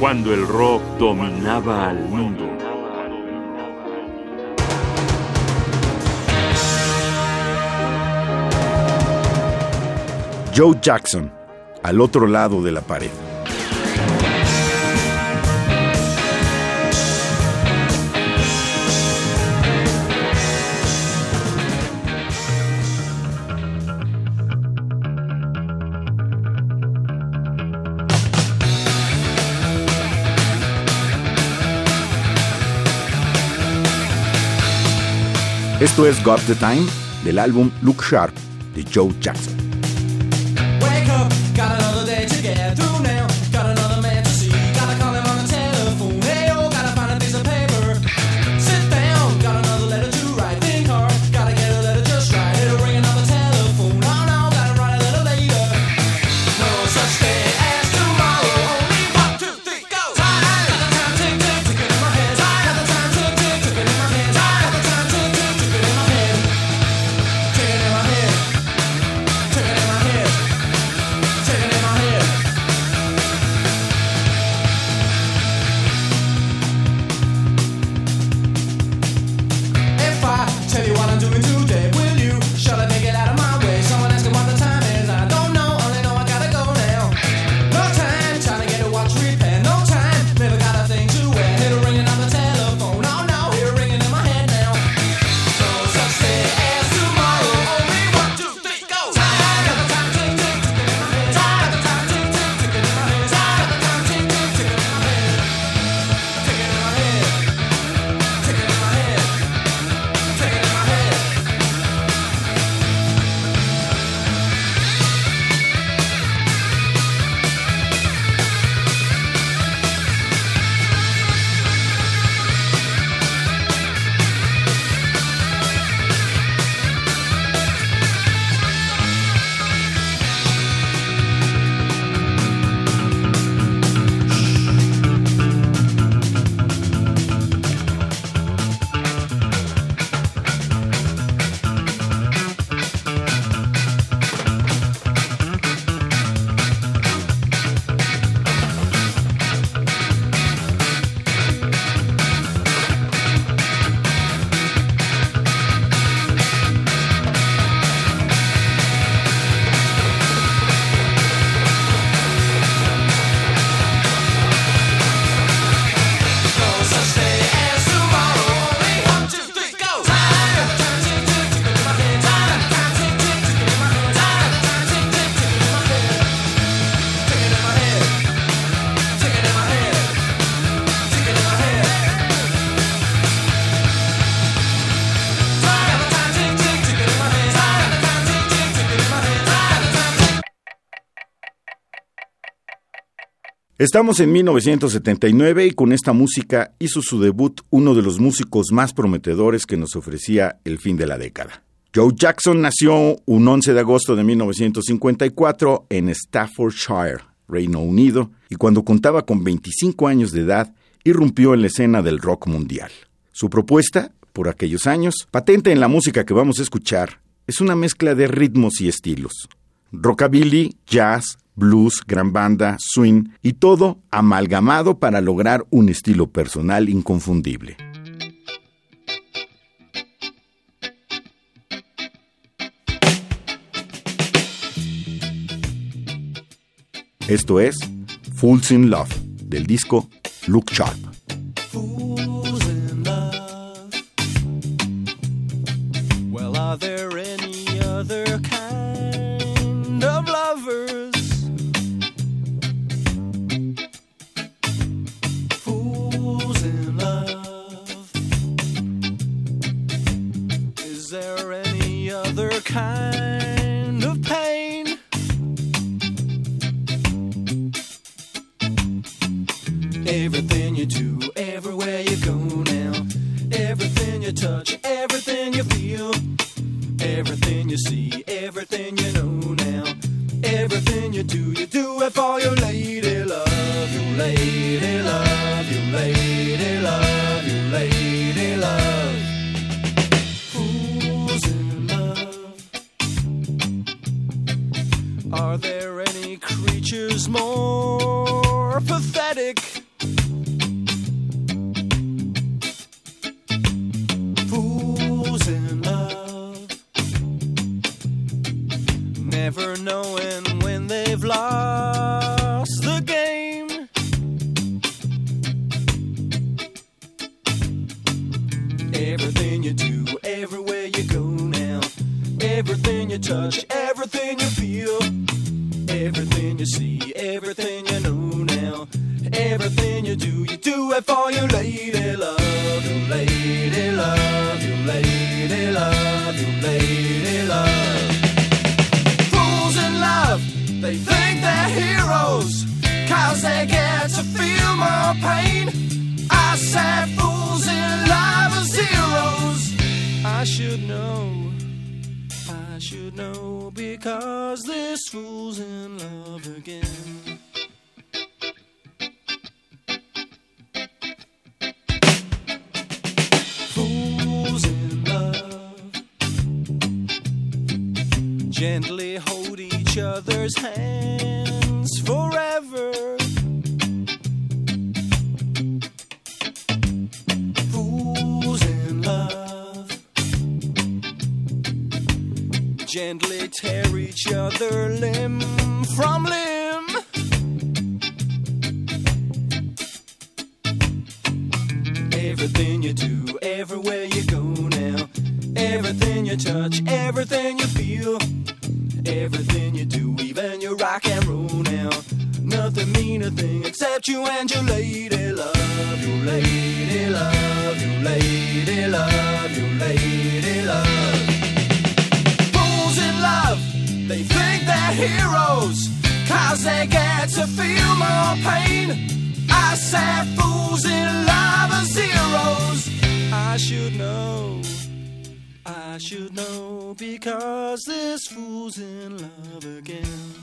cuando el rock dominaba al mundo. Joe Jackson, al otro lado de la pared. Esto es Got the Time del álbum Look Sharp de Joe Jackson. Estamos en 1979 y con esta música hizo su debut uno de los músicos más prometedores que nos ofrecía el fin de la década. Joe Jackson nació un 11 de agosto de 1954 en Staffordshire, Reino Unido, y cuando contaba con 25 años de edad, irrumpió en la escena del rock mundial. Su propuesta, por aquellos años, patente en la música que vamos a escuchar, es una mezcla de ritmos y estilos. Rockabilly, jazz, blues, gran banda, swing y todo amalgamado para lograr un estilo personal inconfundible. Esto es Fools in Love del disco Look Sharp. do you do it for your lady love, your lady love, your lady love, your lady love? Fools in love. Are there any creatures more pathetic? Fools in love. Never knowing because this fool's in love again. Fools in love gently hold each other's hands each other limb from limb. Everything you do, everywhere you go now, everything you touch, everything you feel, everything you do, even your rock and roll now. Nothing mean a thing except you and your lady love, your lady love, your lady love, your lady love. They think they're heroes, cause they get to feel more pain. I said fools in love are zeros. I should know, I should know, because this fool's in love again.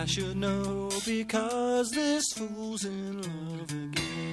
I should know, because this fool's in love again.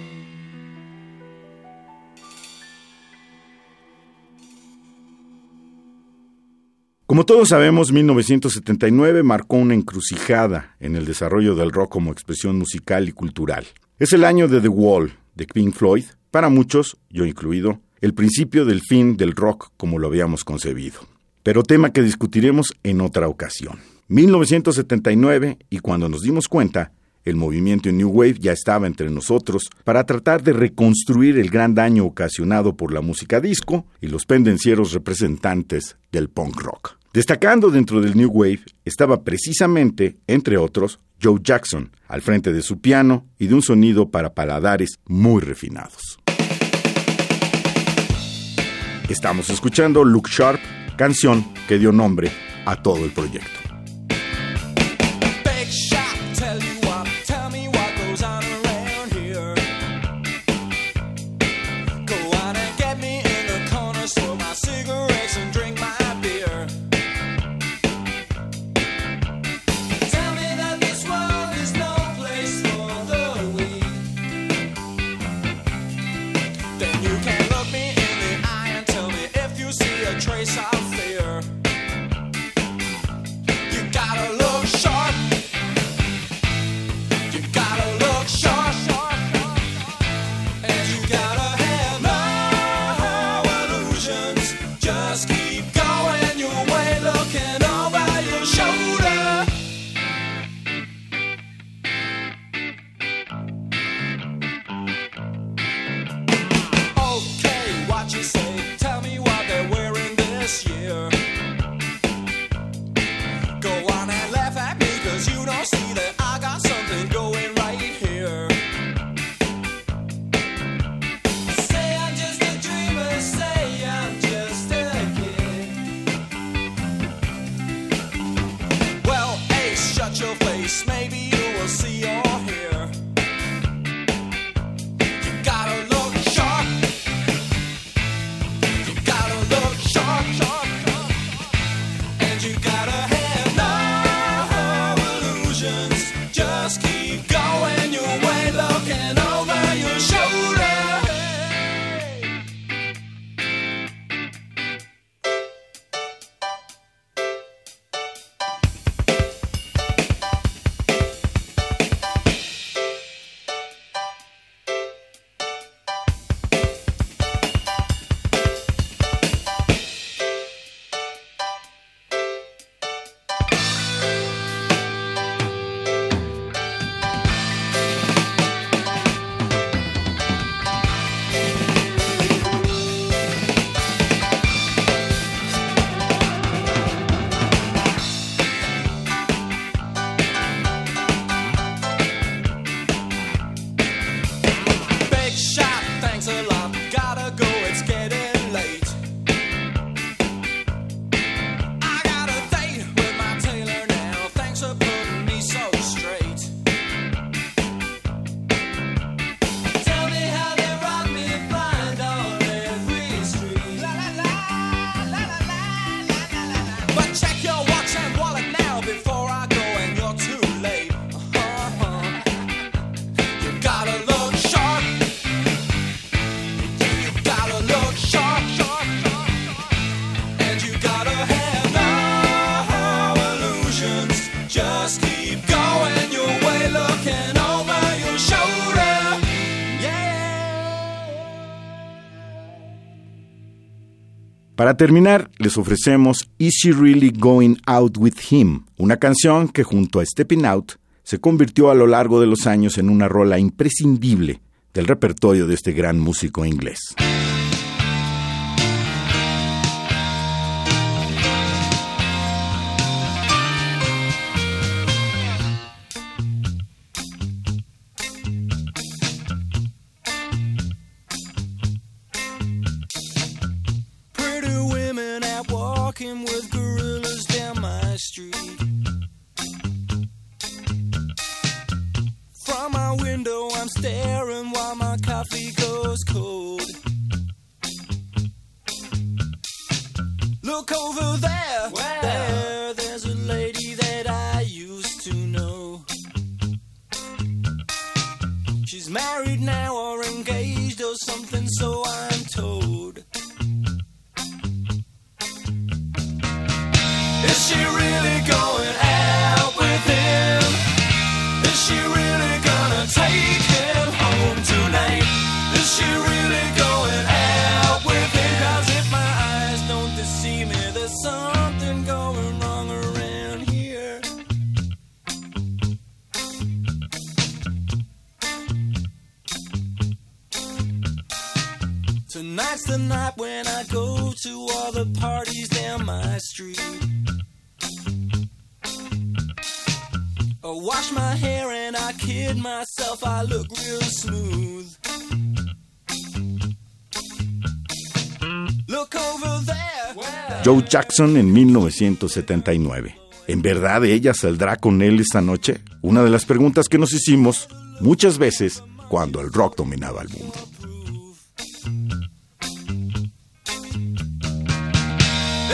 Como todos sabemos, 1979 marcó una encrucijada en el desarrollo del rock como expresión musical y cultural. Es el año de The Wall, de Pink Floyd, para muchos, yo incluido, el principio del fin del rock como lo habíamos concebido. Pero tema que discutiremos en otra ocasión. 1979, y cuando nos dimos cuenta, el movimiento New Wave ya estaba entre nosotros para tratar de reconstruir el gran daño ocasionado por la música disco y los pendencieros representantes del punk rock. Destacando dentro del New Wave estaba precisamente, entre otros, Joe Jackson, al frente de su piano y de un sonido para paladares muy refinados. Estamos escuchando Look Sharp, canción que dio nombre a todo el proyecto. Para terminar, les ofrecemos Is She Really Going Out With Him, una canción que junto a Stepping Out se convirtió a lo largo de los años en una rola imprescindible del repertorio de este gran músico inglés. Street. From my window, I'm staring while my coffee goes cold. Look over there, there, there's a lady that I used to know. She's married now or engaged or something, so I'm told. Is she really when I go to all the parties down my street. Wash my hair and I kid myself, I look real smooth. Look over there. Joe Jackson en 1979. ¿En verdad ella saldrá con él esta noche? Una de las preguntas que nos hicimos muchas veces cuando el rock dominaba el mundo.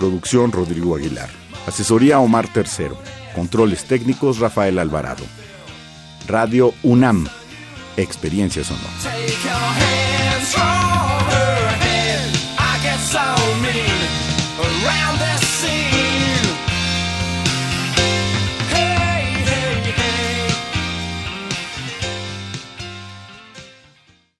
Producción Rodrigo Aguilar. Asesoría Omar Tercero. Controles técnicos Rafael Alvarado. Radio UNAM. Experiencia sonora.